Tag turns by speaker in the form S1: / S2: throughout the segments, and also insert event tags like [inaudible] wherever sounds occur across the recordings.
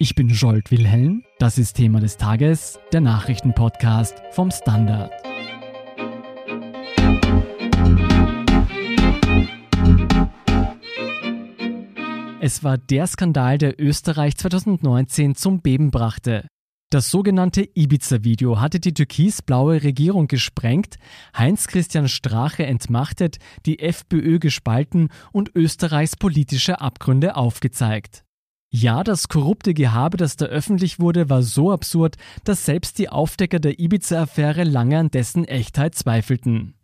S1: Ich bin Jolt Wilhelm. Das ist Thema des Tages, der Nachrichtenpodcast vom Standard. Es war der Skandal, der Österreich 2019 zum Beben brachte. Das sogenannte Ibiza-Video hatte die türkis-blaue Regierung gesprengt, Heinz-Christian Strache entmachtet, die FPÖ gespalten und Österreichs politische Abgründe aufgezeigt. Ja, das korrupte Gehabe, das da öffentlich wurde, war so absurd, dass selbst die Aufdecker der Ibiza-Affäre lange an dessen Echtheit zweifelten.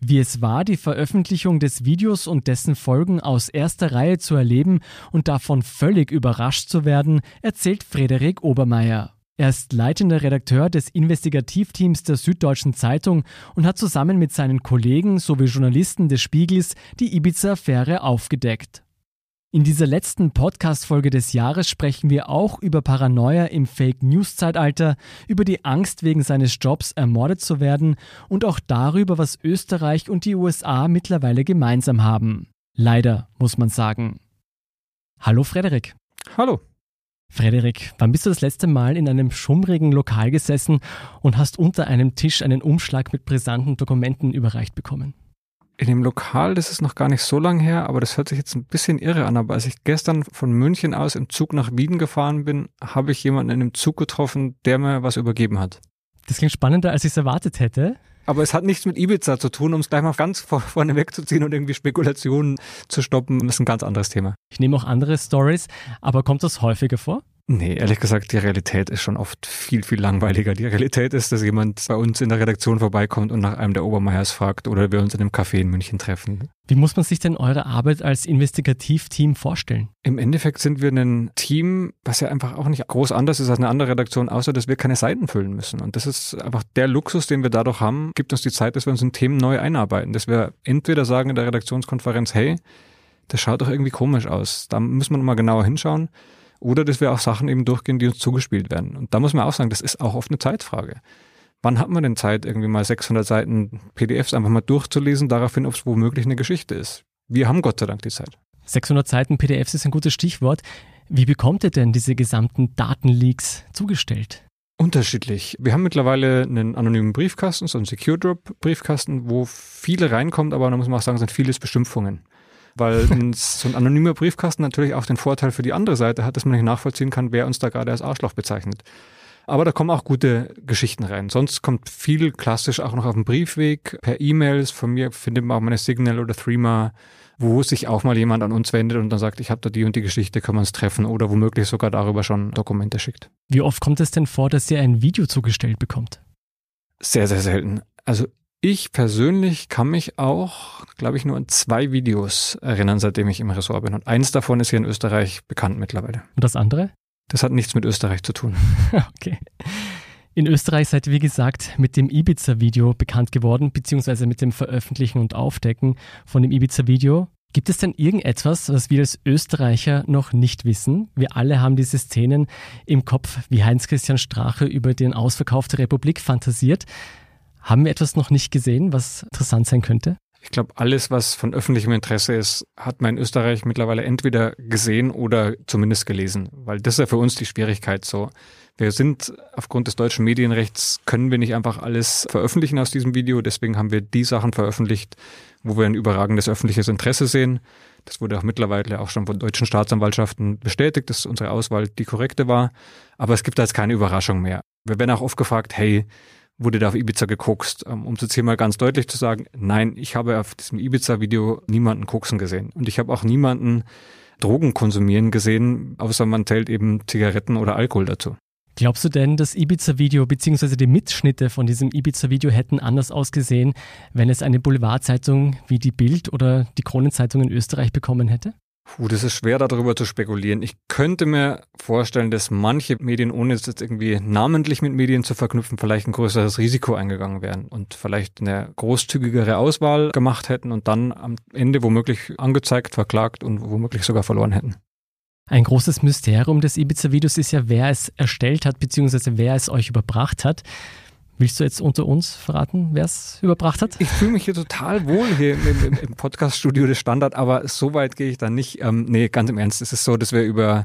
S1: Wie es war, die Veröffentlichung des Videos und dessen Folgen aus erster Reihe zu erleben und davon völlig überrascht zu werden, erzählt Frederik Obermeier. Er ist leitender Redakteur des Investigativteams der Süddeutschen Zeitung und hat zusammen mit seinen Kollegen sowie Journalisten des Spiegels die Ibiza-Affäre aufgedeckt. In dieser letzten Podcast-Folge des Jahres sprechen wir auch über Paranoia im Fake-News-Zeitalter, über die Angst wegen seines Jobs ermordet zu werden und auch darüber, was Österreich und die USA mittlerweile gemeinsam haben. Leider, muss man sagen. Hallo Frederik.
S2: Hallo.
S1: Frederik, wann bist du das letzte Mal in einem schummrigen Lokal gesessen und hast unter einem Tisch einen Umschlag mit brisanten Dokumenten überreicht bekommen?
S2: In dem Lokal, das ist noch gar nicht so lang her, aber das hört sich jetzt ein bisschen irre an. Aber als ich gestern von München aus im Zug nach Wien gefahren bin, habe ich jemanden in dem Zug getroffen, der mir was übergeben hat.
S1: Das klingt spannender, als ich es erwartet hätte.
S2: Aber es hat nichts mit Ibiza zu tun, um es gleich mal ganz vor, vorne wegzuziehen und irgendwie Spekulationen zu stoppen. Das ist ein ganz anderes Thema.
S1: Ich nehme auch andere Stories, aber kommt das häufiger vor?
S2: Nee, ehrlich gesagt, die Realität ist schon oft viel, viel langweiliger. Die Realität ist, dass jemand bei uns in der Redaktion vorbeikommt und nach einem der Obermeiers fragt oder wir uns in einem Café in München treffen.
S1: Wie muss man sich denn eure Arbeit als Investigativteam vorstellen?
S2: Im Endeffekt sind wir ein Team, was ja einfach auch nicht groß anders ist als eine andere Redaktion, außer dass wir keine Seiten füllen müssen. Und das ist einfach der Luxus, den wir dadurch haben, gibt uns die Zeit, dass wir uns in Themen neu einarbeiten. Dass wir entweder sagen in der Redaktionskonferenz, hey, das schaut doch irgendwie komisch aus. Da muss man mal genauer hinschauen oder dass wir auch Sachen eben durchgehen, die uns zugespielt werden. Und da muss man auch sagen, das ist auch oft eine Zeitfrage. Wann hat man denn Zeit, irgendwie mal 600 Seiten PDFs einfach mal durchzulesen, daraufhin, ob es womöglich eine Geschichte ist? Wir haben Gott sei Dank die Zeit.
S1: 600 Seiten PDFs ist ein gutes Stichwort. Wie bekommt ihr denn diese gesamten Datenleaks zugestellt?
S2: Unterschiedlich. Wir haben mittlerweile einen anonymen Briefkasten, so einen Secure Drop Briefkasten, wo viele reinkommt, aber da muss man auch sagen, sind vieles Bestimmungen weil so ein anonymer Briefkasten natürlich auch den Vorteil für die andere Seite hat, dass man nicht nachvollziehen kann, wer uns da gerade als Arschloch bezeichnet. Aber da kommen auch gute Geschichten rein. Sonst kommt viel klassisch auch noch auf dem Briefweg, per E-Mails. Von mir findet man auch meine Signal oder Threema, wo sich auch mal jemand an uns wendet und dann sagt, ich habe da die und die Geschichte, können wir uns treffen oder womöglich sogar darüber schon Dokumente schickt.
S1: Wie oft kommt es denn vor, dass ihr ein Video zugestellt bekommt?
S2: Sehr, sehr selten. Also ich persönlich kann mich auch, glaube ich, nur an zwei Videos erinnern, seitdem ich im Ressort bin. Und eins davon ist hier in Österreich bekannt mittlerweile.
S1: Und das andere?
S2: Das hat nichts mit Österreich zu tun. [laughs]
S1: okay. In Österreich seid ihr, wie gesagt, mit dem Ibiza-Video bekannt geworden, beziehungsweise mit dem Veröffentlichen und Aufdecken von dem Ibiza-Video. Gibt es denn irgendetwas, was wir als Österreicher noch nicht wissen? Wir alle haben diese Szenen im Kopf, wie Heinz-Christian Strache über den Ausverkauf der Republik fantasiert. Haben wir etwas noch nicht gesehen, was interessant sein könnte?
S2: Ich glaube, alles, was von öffentlichem Interesse ist, hat man in Österreich mittlerweile entweder gesehen oder zumindest gelesen, weil das ist ja für uns die Schwierigkeit so. Wir sind aufgrund des deutschen Medienrechts, können wir nicht einfach alles veröffentlichen aus diesem Video, deswegen haben wir die Sachen veröffentlicht, wo wir ein überragendes öffentliches Interesse sehen. Das wurde auch mittlerweile auch schon von deutschen Staatsanwaltschaften bestätigt, dass unsere Auswahl die korrekte war. Aber es gibt da jetzt keine Überraschung mehr. Wir werden auch oft gefragt, hey, wurde da auf Ibiza gekokst. Ähm, um es hier mal ganz deutlich zu sagen, nein, ich habe auf diesem Ibiza-Video niemanden koksen gesehen. Und ich habe auch niemanden Drogen konsumieren gesehen, außer man zählt eben Zigaretten oder Alkohol dazu.
S1: Glaubst du denn, das Ibiza-Video bzw. die Mitschnitte von diesem Ibiza-Video hätten anders ausgesehen, wenn es eine Boulevardzeitung wie die Bild oder die Kronenzeitung in Österreich bekommen hätte?
S2: Puh, das ist schwer darüber zu spekulieren. Ich könnte mir vorstellen, dass manche Medien, ohne es jetzt irgendwie namentlich mit Medien zu verknüpfen, vielleicht ein größeres Risiko eingegangen wären und vielleicht eine großzügigere Auswahl gemacht hätten und dann am Ende womöglich angezeigt, verklagt und womöglich sogar verloren hätten.
S1: Ein großes Mysterium des Ibiza-Videos ist ja, wer es erstellt hat, beziehungsweise wer es euch überbracht hat. Willst du jetzt unter uns verraten, wer es überbracht hat?
S2: Ich fühle mich hier total wohl hier im, im, im Podcast-Studio des Standard, aber so weit gehe ich da nicht. Ähm, nee, ganz im Ernst, es ist so, dass wir über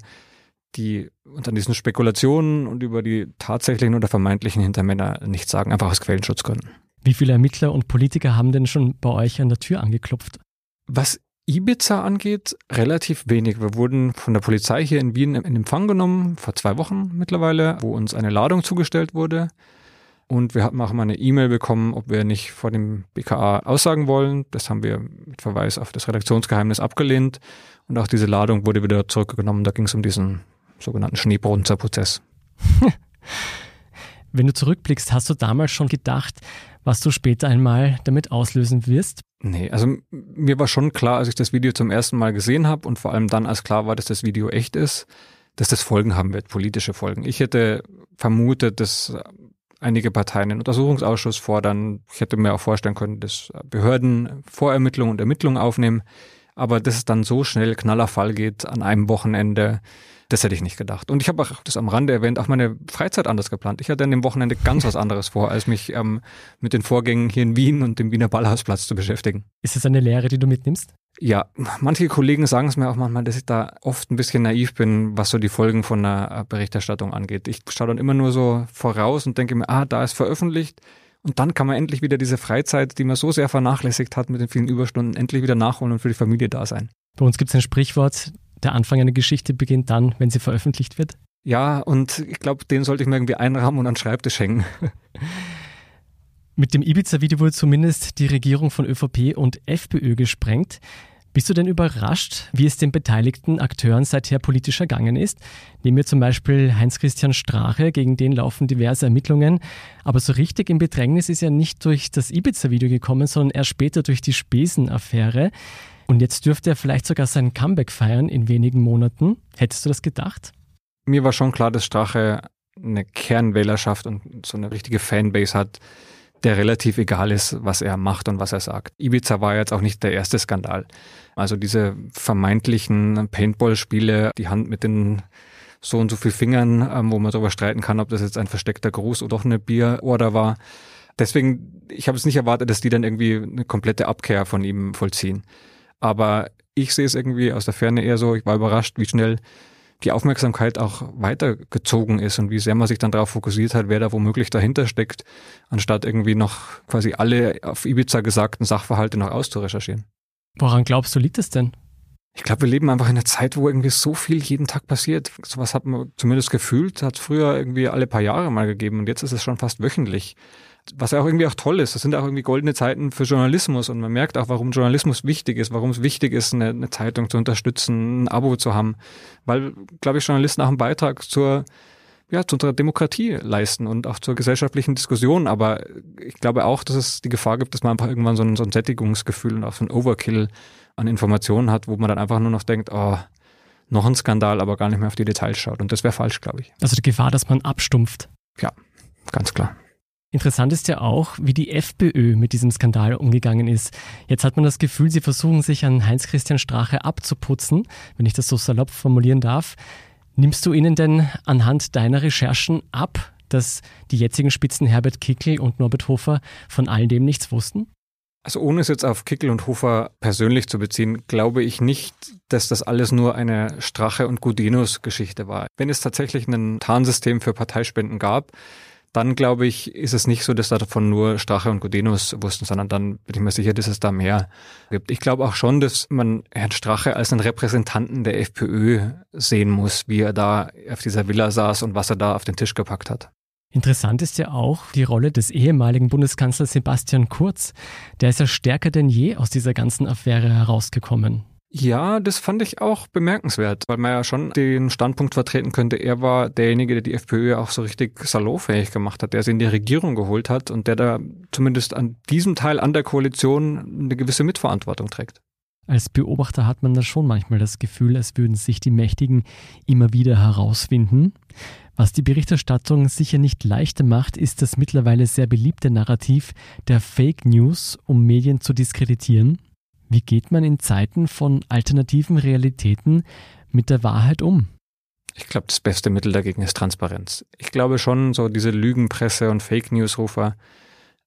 S2: die an diesen Spekulationen und über die tatsächlichen oder vermeintlichen Hintermänner nichts sagen, einfach aus Quellenschutzgründen.
S1: Wie viele Ermittler und Politiker haben denn schon bei euch an der Tür angeklopft?
S2: Was Ibiza angeht, relativ wenig. Wir wurden von der Polizei hier in Wien in Empfang genommen, vor zwei Wochen mittlerweile, wo uns eine Ladung zugestellt wurde. Und wir hatten auch mal eine E-Mail bekommen, ob wir nicht vor dem BKA aussagen wollen. Das haben wir mit Verweis auf das Redaktionsgeheimnis abgelehnt. Und auch diese Ladung wurde wieder zurückgenommen. Da ging es um diesen sogenannten Schneebrunzer-Prozess. [laughs]
S1: Wenn du zurückblickst, hast du damals schon gedacht, was du später einmal damit auslösen wirst?
S2: Nee, also mir war schon klar, als ich das Video zum ersten Mal gesehen habe und vor allem dann, als klar war, dass das Video echt ist, dass das Folgen haben wird, politische Folgen. Ich hätte vermutet, dass einige Parteien einen Untersuchungsausschuss fordern. Ich hätte mir auch vorstellen können, dass Behörden Vorermittlungen und Ermittlungen aufnehmen. Aber dass es dann so schnell knaller Fall geht an einem Wochenende, das hätte ich nicht gedacht. Und ich habe auch das am Rande erwähnt, auch meine Freizeit anders geplant. Ich hatte an dem Wochenende ganz was anderes vor, als mich ähm, mit den Vorgängen hier in Wien und dem Wiener Ballhausplatz zu beschäftigen.
S1: Ist das eine Lehre, die du mitnimmst?
S2: Ja, manche Kollegen sagen es mir auch manchmal, dass ich da oft ein bisschen naiv bin, was so die Folgen von einer Berichterstattung angeht. Ich schaue dann immer nur so voraus und denke mir, ah, da ist veröffentlicht. Und dann kann man endlich wieder diese Freizeit, die man so sehr vernachlässigt hat mit den vielen Überstunden, endlich wieder nachholen und für die Familie da sein.
S1: Bei uns gibt es ein Sprichwort, der Anfang einer Geschichte beginnt dann, wenn sie veröffentlicht wird.
S2: Ja, und ich glaube, den sollte ich mir irgendwie einrahmen und an den Schreibtisch hängen.
S1: Mit dem Ibiza-Video wurde zumindest die Regierung von ÖVP und FPÖ gesprengt. Bist du denn überrascht, wie es den beteiligten Akteuren seither politisch ergangen ist? Nehmen wir zum Beispiel Heinz-Christian Strache, gegen den laufen diverse Ermittlungen. Aber so richtig im Bedrängnis ist er nicht durch das Ibiza-Video gekommen, sondern erst später durch die Spesen-Affäre. Und jetzt dürfte er vielleicht sogar sein Comeback feiern in wenigen Monaten. Hättest du das gedacht?
S2: Mir war schon klar, dass Strache eine Kernwählerschaft und so eine richtige Fanbase hat, der relativ egal ist, was er macht und was er sagt. Ibiza war jetzt auch nicht der erste Skandal. Also diese vermeintlichen Paintball-Spiele, die Hand mit den so und so viel Fingern, ähm, wo man darüber streiten kann, ob das jetzt ein versteckter Gruß oder doch eine Bierorder war. Deswegen, ich habe es nicht erwartet, dass die dann irgendwie eine komplette Abkehr von ihm vollziehen. Aber ich sehe es irgendwie aus der Ferne eher so, ich war überrascht, wie schnell die Aufmerksamkeit auch weitergezogen ist und wie sehr man sich dann darauf fokussiert hat, wer da womöglich dahinter steckt, anstatt irgendwie noch quasi alle auf Ibiza gesagten Sachverhalte noch auszurecherchieren.
S1: Woran glaubst du, liegt es denn?
S2: Ich glaube, wir leben einfach in einer Zeit, wo irgendwie so viel jeden Tag passiert. Sowas hat man zumindest gefühlt, hat es früher irgendwie alle paar Jahre mal gegeben und jetzt ist es schon fast wöchentlich was ja auch irgendwie auch toll ist. Das sind auch irgendwie goldene Zeiten für Journalismus und man merkt auch, warum Journalismus wichtig ist, warum es wichtig ist, eine, eine Zeitung zu unterstützen, ein Abo zu haben, weil, glaube ich, Journalisten auch einen Beitrag zur ja, zu unserer Demokratie leisten und auch zur gesellschaftlichen Diskussion. Aber ich glaube auch, dass es die Gefahr gibt, dass man einfach irgendwann so ein, so ein Sättigungsgefühl und auch so ein Overkill an Informationen hat, wo man dann einfach nur noch denkt, oh, noch ein Skandal, aber gar nicht mehr auf die Details schaut. Und das wäre falsch, glaube ich.
S1: Also die Gefahr, dass man abstumpft.
S2: Ja, ganz klar.
S1: Interessant ist ja auch, wie die FPÖ mit diesem Skandal umgegangen ist. Jetzt hat man das Gefühl, sie versuchen sich an Heinz-Christian Strache abzuputzen, wenn ich das so salopp formulieren darf. Nimmst du ihnen denn anhand deiner Recherchen ab, dass die jetzigen Spitzen Herbert Kickel und Norbert Hofer von all dem nichts wussten?
S2: Also ohne es jetzt auf Kickel und Hofer persönlich zu beziehen, glaube ich nicht, dass das alles nur eine Strache- und Gudenus-Geschichte war. Wenn es tatsächlich ein Tarnsystem für Parteispenden gab, dann glaube ich, ist es nicht so, dass davon nur Strache und Gudenus wussten, sondern dann bin ich mir sicher, dass es da mehr gibt. Ich glaube auch schon, dass man Herrn Strache als einen Repräsentanten der FPÖ sehen muss, wie er da auf dieser Villa saß und was er da auf den Tisch gepackt hat.
S1: Interessant ist ja auch die Rolle des ehemaligen Bundeskanzlers Sebastian Kurz. Der ist ja stärker denn je aus dieser ganzen Affäre herausgekommen.
S2: Ja, das fand ich auch bemerkenswert, weil man ja schon den Standpunkt vertreten könnte, er war derjenige, der die FPÖ auch so richtig salonfähig gemacht hat, der sie in die Regierung geholt hat und der da zumindest an diesem Teil an der Koalition eine gewisse Mitverantwortung trägt.
S1: Als Beobachter hat man da schon manchmal das Gefühl, als würden sich die Mächtigen immer wieder herausfinden. Was die Berichterstattung sicher nicht leichter macht, ist das mittlerweile sehr beliebte Narrativ der Fake News, um Medien zu diskreditieren. Wie geht man in Zeiten von alternativen Realitäten mit der Wahrheit um?
S2: Ich glaube, das beste Mittel dagegen ist Transparenz. Ich glaube schon, so diese Lügenpresse und Fake News-Rufer,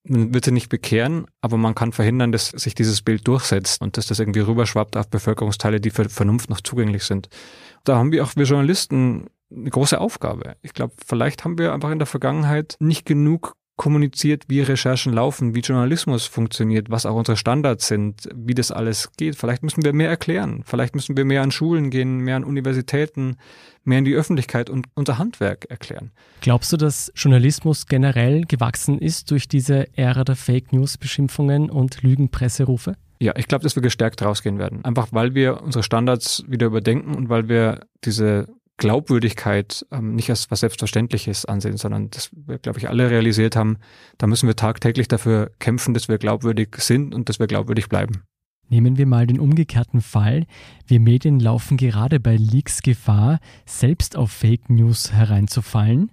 S2: man wird sie nicht bekehren, aber man kann verhindern, dass sich dieses Bild durchsetzt und dass das irgendwie rüberschwappt auf Bevölkerungsteile, die für Vernunft noch zugänglich sind. Da haben wir auch wir Journalisten eine große Aufgabe. Ich glaube, vielleicht haben wir einfach in der Vergangenheit nicht genug kommuniziert, wie Recherchen laufen, wie Journalismus funktioniert, was auch unsere Standards sind, wie das alles geht. Vielleicht müssen wir mehr erklären. Vielleicht müssen wir mehr an Schulen gehen, mehr an Universitäten, mehr in die Öffentlichkeit und unser Handwerk erklären.
S1: Glaubst du, dass Journalismus generell gewachsen ist durch diese Ära der Fake News Beschimpfungen und Lügenpresserufe?
S2: Ja, ich glaube, dass wir gestärkt rausgehen werden. Einfach weil wir unsere Standards wieder überdenken und weil wir diese Glaubwürdigkeit ähm, nicht als was Selbstverständliches ansehen, sondern dass wir, glaube ich, alle realisiert haben, da müssen wir tagtäglich dafür kämpfen, dass wir glaubwürdig sind und dass wir glaubwürdig bleiben.
S1: Nehmen wir mal den umgekehrten Fall. Wir Medien laufen gerade bei Leaks Gefahr, selbst auf Fake News hereinzufallen.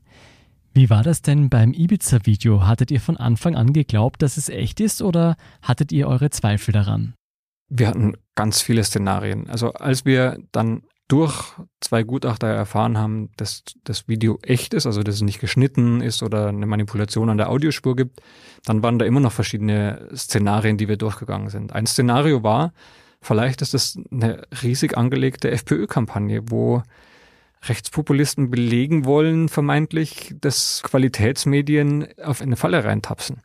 S1: Wie war das denn beim Ibiza-Video? Hattet ihr von Anfang an geglaubt, dass es echt ist oder hattet ihr eure Zweifel daran?
S2: Wir hatten ganz viele Szenarien. Also als wir dann durch zwei Gutachter erfahren haben, dass das Video echt ist, also dass es nicht geschnitten ist oder eine Manipulation an der Audiospur gibt, dann waren da immer noch verschiedene Szenarien, die wir durchgegangen sind. Ein Szenario war, vielleicht ist das eine riesig angelegte FPÖ-Kampagne, wo Rechtspopulisten belegen wollen, vermeintlich, dass Qualitätsmedien auf eine Falle reintapsen.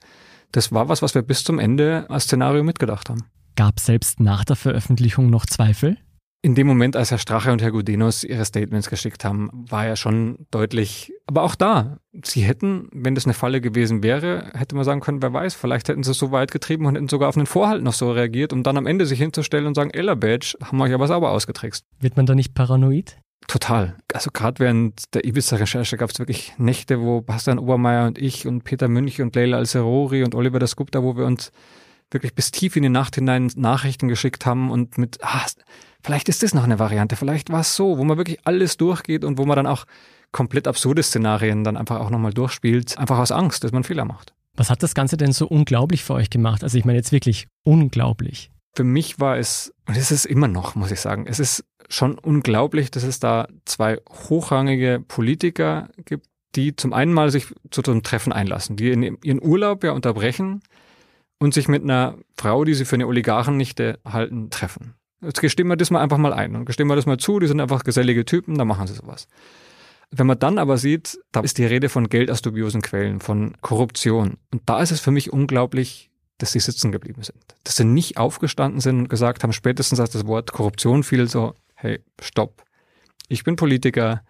S2: Das war was, was wir bis zum Ende als Szenario mitgedacht haben.
S1: Gab selbst nach der Veröffentlichung noch Zweifel?
S2: In dem Moment, als Herr Strache und Herr Gudenus ihre Statements geschickt haben, war ja schon deutlich, aber auch da, sie hätten, wenn das eine Falle gewesen wäre, hätte man sagen können, wer weiß, vielleicht hätten sie es so weit getrieben und hätten sogar auf einen Vorhalt noch so reagiert, um dann am Ende sich hinzustellen und sagen, Ella Badge, haben wir euch aber sauber ausgetrickst.
S1: Wird man da nicht paranoid?
S2: Total. Also gerade während der Ibiza-Recherche gab es wirklich Nächte, wo Bastian Obermeier und ich und Peter Münch und Leila Al-Serori und Oliver das Gupta, wo wir uns wirklich bis tief in die Nacht hinein Nachrichten geschickt haben und mit, ah, vielleicht ist das noch eine Variante, vielleicht war es so, wo man wirklich alles durchgeht und wo man dann auch komplett absurde Szenarien dann einfach auch nochmal durchspielt, einfach aus Angst, dass man Fehler macht.
S1: Was hat das Ganze denn so unglaublich für euch gemacht? Also ich meine jetzt wirklich unglaublich.
S2: Für mich war es, und es ist immer noch, muss ich sagen, es ist schon unglaublich, dass es da zwei hochrangige Politiker gibt, die zum einen mal sich zu so einem Treffen einlassen, die in ihren Urlaub ja unterbrechen und sich mit einer Frau, die sie für eine Oligarchennichte halten, treffen. Jetzt gestehen wir das mal einfach mal ein und gestehen wir das mal zu, die sind einfach gesellige Typen, da machen sie sowas. Wenn man dann aber sieht, da ist die Rede von Geld aus dubiosen Quellen, von Korruption. Und da ist es für mich unglaublich, dass sie sitzen geblieben sind. Dass sie nicht aufgestanden sind und gesagt haben, spätestens als das Wort Korruption fiel, so, hey, stopp. Ich bin Politiker.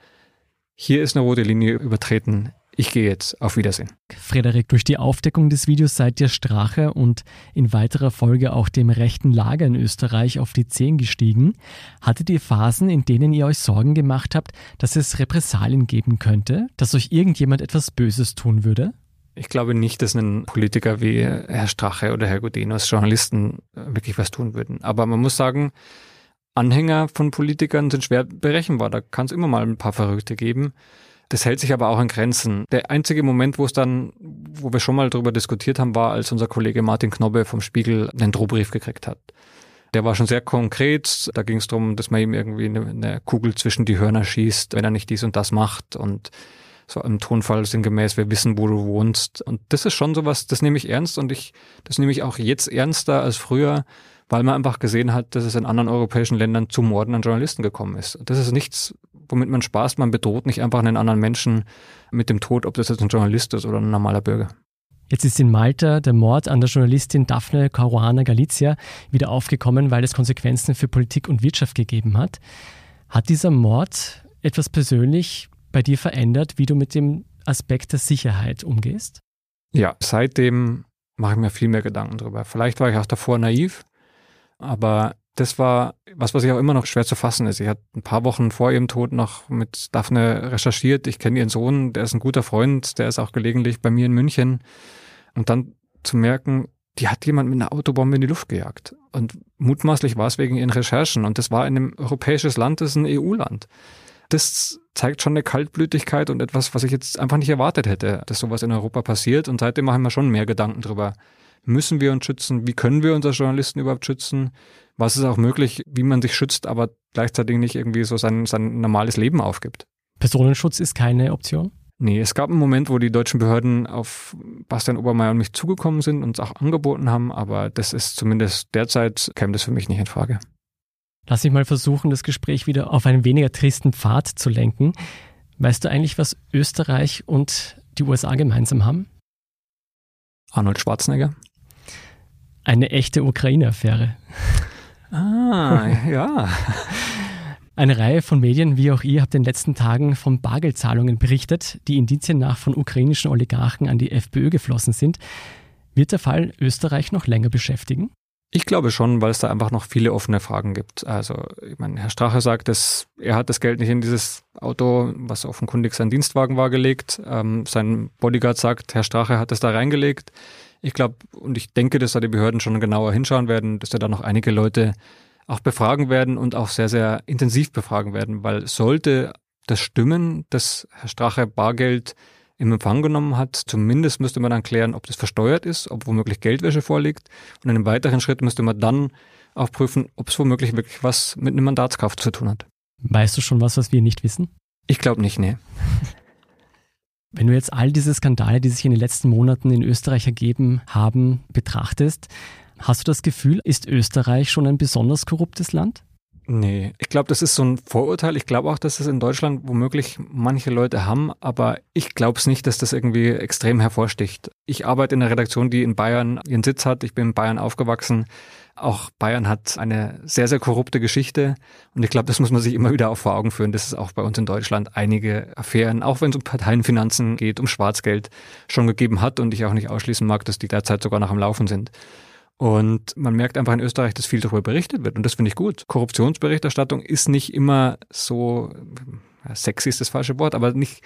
S2: Hier ist eine rote Linie übertreten ich gehe jetzt. Auf Wiedersehen.
S1: Frederik, durch die Aufdeckung des Videos seid ihr Strache und in weiterer Folge auch dem rechten Lager in Österreich auf die Zehen gestiegen. Hattet ihr Phasen, in denen ihr euch Sorgen gemacht habt, dass es Repressalien geben könnte, dass euch irgendjemand etwas Böses tun würde?
S2: Ich glaube nicht, dass ein Politiker wie Herr Strache oder Herr Gudenus Journalisten wirklich was tun würden. Aber man muss sagen, Anhänger von Politikern sind schwer berechenbar. Da kann es immer mal ein paar Verrückte geben. Das hält sich aber auch in Grenzen. Der einzige Moment, wo es dann, wo wir schon mal darüber diskutiert haben, war, als unser Kollege Martin Knobbe vom Spiegel einen Drohbrief gekriegt hat. Der war schon sehr konkret. Da ging es darum, dass man ihm irgendwie eine, eine, Kugel zwischen die Hörner schießt, wenn er nicht dies und das macht. Und so im Tonfall sinngemäß, wir wissen, wo du wohnst. Und das ist schon sowas, das nehme ich ernst und ich, das nehme ich auch jetzt ernster als früher, weil man einfach gesehen hat, dass es in anderen europäischen Ländern zu Morden an Journalisten gekommen ist. Das ist nichts, womit man spaßt. Man bedroht nicht einfach einen anderen Menschen mit dem Tod, ob das jetzt ein Journalist ist oder ein normaler Bürger.
S1: Jetzt ist in Malta der Mord an der Journalistin Daphne Caruana Galizia wieder aufgekommen, weil es Konsequenzen für Politik und Wirtschaft gegeben hat. Hat dieser Mord etwas persönlich bei dir verändert, wie du mit dem Aspekt der Sicherheit umgehst?
S2: Ja, seitdem mache ich mir viel mehr Gedanken darüber. Vielleicht war ich auch davor naiv, aber das war was, was ich auch immer noch schwer zu fassen ist. Ich hatte ein paar Wochen vor ihrem Tod noch mit Daphne recherchiert. Ich kenne ihren Sohn, der ist ein guter Freund, der ist auch gelegentlich bei mir in München. Und dann zu merken, die hat jemand mit einer Autobombe in die Luft gejagt. Und mutmaßlich war es wegen ihren Recherchen. Und das war in einem europäisches Land, das ist ein EU-Land. Das zeigt schon eine Kaltblütigkeit und etwas, was ich jetzt einfach nicht erwartet hätte, dass sowas in Europa passiert. Und seitdem machen wir schon mehr Gedanken drüber. Müssen wir uns schützen? Wie können wir uns als Journalisten überhaupt schützen? was ist auch möglich, wie man sich schützt, aber gleichzeitig nicht irgendwie so sein, sein normales Leben aufgibt.
S1: Personenschutz ist keine Option?
S2: Nee, es gab einen Moment, wo die deutschen Behörden auf Bastian Obermeier und mich zugekommen sind und es auch angeboten haben, aber das ist zumindest derzeit, käme das für mich nicht in Frage.
S1: Lass mich mal versuchen, das Gespräch wieder auf einen weniger tristen Pfad zu lenken. Weißt du eigentlich, was Österreich und die USA gemeinsam haben?
S2: Arnold Schwarzenegger.
S1: Eine echte Ukraine-Affäre.
S2: Ah, [laughs] ja.
S1: Eine Reihe von Medien, wie auch ihr, habt in den letzten Tagen von Bargeldzahlungen berichtet, die Indizien nach von ukrainischen Oligarchen an die FPÖ geflossen sind. Wird der Fall Österreich noch länger beschäftigen?
S2: Ich glaube schon, weil es da einfach noch viele offene Fragen gibt. Also, ich meine, Herr Strache sagt, dass er hat das Geld nicht in dieses Auto, was offenkundig sein Dienstwagen war, gelegt. Ähm, sein Bodyguard sagt, Herr Strache hat es da reingelegt. Ich glaube und ich denke, dass da die Behörden schon genauer hinschauen werden, dass da noch einige Leute auch befragen werden und auch sehr, sehr intensiv befragen werden, weil sollte das stimmen, dass Herr Strache Bargeld im Empfang genommen hat. Zumindest müsste man dann klären, ob das versteuert ist, ob womöglich Geldwäsche vorliegt. Und in einem weiteren Schritt müsste man dann auch prüfen, ob es womöglich wirklich was mit einem Mandatskauf zu tun hat.
S1: Weißt du schon was, was wir nicht wissen?
S2: Ich glaube nicht, nee. [laughs]
S1: Wenn du jetzt all diese Skandale, die sich in den letzten Monaten in Österreich ergeben haben, betrachtest, hast du das Gefühl, ist Österreich schon ein besonders korruptes Land?
S2: Nee, ich glaube, das ist so ein Vorurteil. Ich glaube auch, dass es in Deutschland womöglich manche Leute haben, aber ich glaube es nicht, dass das irgendwie extrem hervorsticht. Ich arbeite in einer Redaktion, die in Bayern ihren Sitz hat. Ich bin in Bayern aufgewachsen. Auch Bayern hat eine sehr, sehr korrupte Geschichte. Und ich glaube, das muss man sich immer wieder auch vor Augen führen, dass es auch bei uns in Deutschland einige Affären, auch wenn es um Parteienfinanzen geht, um Schwarzgeld, schon gegeben hat und ich auch nicht ausschließen mag, dass die derzeit sogar noch am Laufen sind. Und man merkt einfach in Österreich, dass viel darüber berichtet wird. Und das finde ich gut. Korruptionsberichterstattung ist nicht immer so, sexy ist das falsche Wort, aber nicht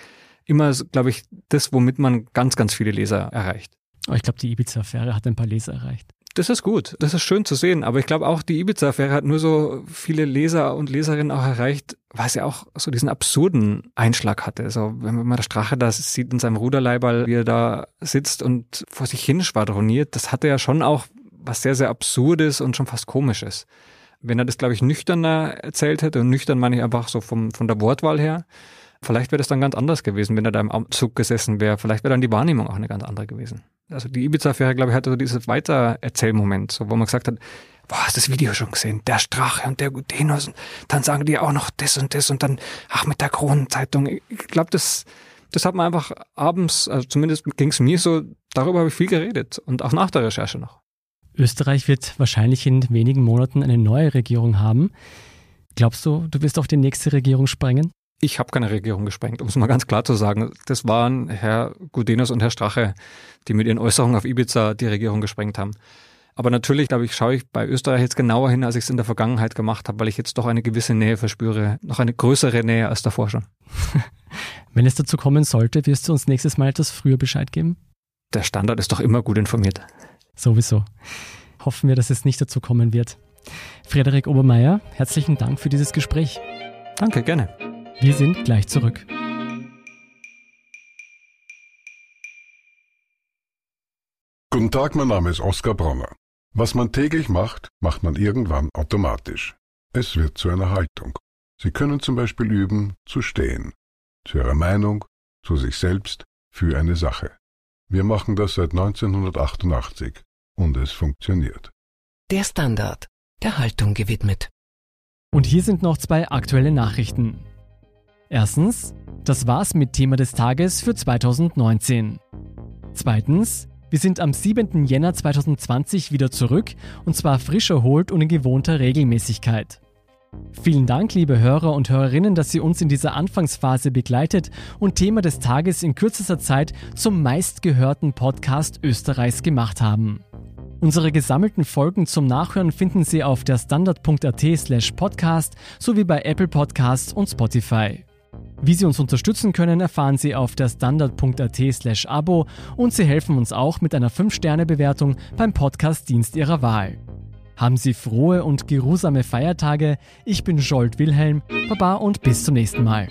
S2: immer, glaube ich, das, womit man ganz, ganz viele Leser erreicht.
S1: Oh, ich glaube, die Ibiza-Affäre hat ein paar Leser erreicht.
S2: Das ist gut, das ist schön zu sehen, aber ich glaube auch, die Ibiza-Affäre hat nur so viele Leser und Leserinnen auch erreicht, weil sie auch so diesen absurden Einschlag hatte. So, wenn man der Strache da sieht in seinem Ruderleiberl, wie er da sitzt und vor sich hin schwadroniert, das hatte ja schon auch was sehr, sehr Absurdes und schon fast Komisches. Wenn er das, glaube ich, nüchterner erzählt hätte, und nüchtern meine ich einfach so vom, von der Wortwahl her, vielleicht wäre das dann ganz anders gewesen, wenn er da im Zug gesessen wäre. Vielleicht wäre dann die Wahrnehmung auch eine ganz andere gewesen. Also die Ibiza-Affäre, glaube ich, hatte so dieses Weitererzählmoment, so, wo man gesagt hat, boah, hast das Video schon gesehen? Der Strache und der Gudenus. Und dann sagen die auch noch das und das und dann, ach, mit der Kronenzeitung. Ich glaube, das, das hat man einfach abends, also zumindest ging es mir so, darüber habe ich viel geredet und auch nach der Recherche noch.
S1: Österreich wird wahrscheinlich in wenigen Monaten eine neue Regierung haben. Glaubst du, du wirst auf die nächste Regierung sprengen?
S2: Ich habe keine Regierung gesprengt, um es mal ganz klar zu sagen. Das waren Herr Gudenus und Herr Strache, die mit ihren Äußerungen auf Ibiza die Regierung gesprengt haben. Aber natürlich, glaube ich, schaue ich bei Österreich jetzt genauer hin, als ich es in der Vergangenheit gemacht habe, weil ich jetzt doch eine gewisse Nähe verspüre. Noch eine größere Nähe als davor schon. [laughs]
S1: Wenn es dazu kommen sollte, wirst du uns nächstes Mal etwas früher Bescheid geben?
S2: Der Standard ist doch immer gut informiert.
S1: Sowieso. Hoffen wir, dass es nicht dazu kommen wird. Frederik Obermeier, herzlichen Dank für dieses Gespräch.
S2: Danke, gerne.
S1: Wir sind gleich zurück.
S3: Guten Tag, mein Name ist Oskar Bronner. Was man täglich macht, macht man irgendwann automatisch. Es wird zu einer Haltung. Sie können zum Beispiel üben, zu stehen. Zu Ihrer Meinung, zu sich selbst, für eine Sache. Wir machen das seit 1988 und es funktioniert.
S4: Der Standard, der Haltung gewidmet.
S1: Und hier sind noch zwei aktuelle Nachrichten. Erstens, das war's mit Thema des Tages für 2019. Zweitens, wir sind am 7. Jänner 2020 wieder zurück und zwar frisch erholt und in gewohnter Regelmäßigkeit. Vielen Dank, liebe Hörer und Hörerinnen, dass Sie uns in dieser Anfangsphase begleitet und Thema des Tages in kürzester Zeit zum meistgehörten Podcast Österreichs gemacht haben. Unsere gesammelten Folgen zum Nachhören finden Sie auf der standard.at slash podcast sowie bei Apple Podcasts und Spotify. Wie Sie uns unterstützen können, erfahren Sie auf der standard.at slash abo und Sie helfen uns auch mit einer 5-Sterne-Bewertung beim Podcast-Dienst Ihrer Wahl. Haben Sie frohe und geruhsame Feiertage. Ich bin Scholt Wilhelm, Baba und bis zum nächsten Mal.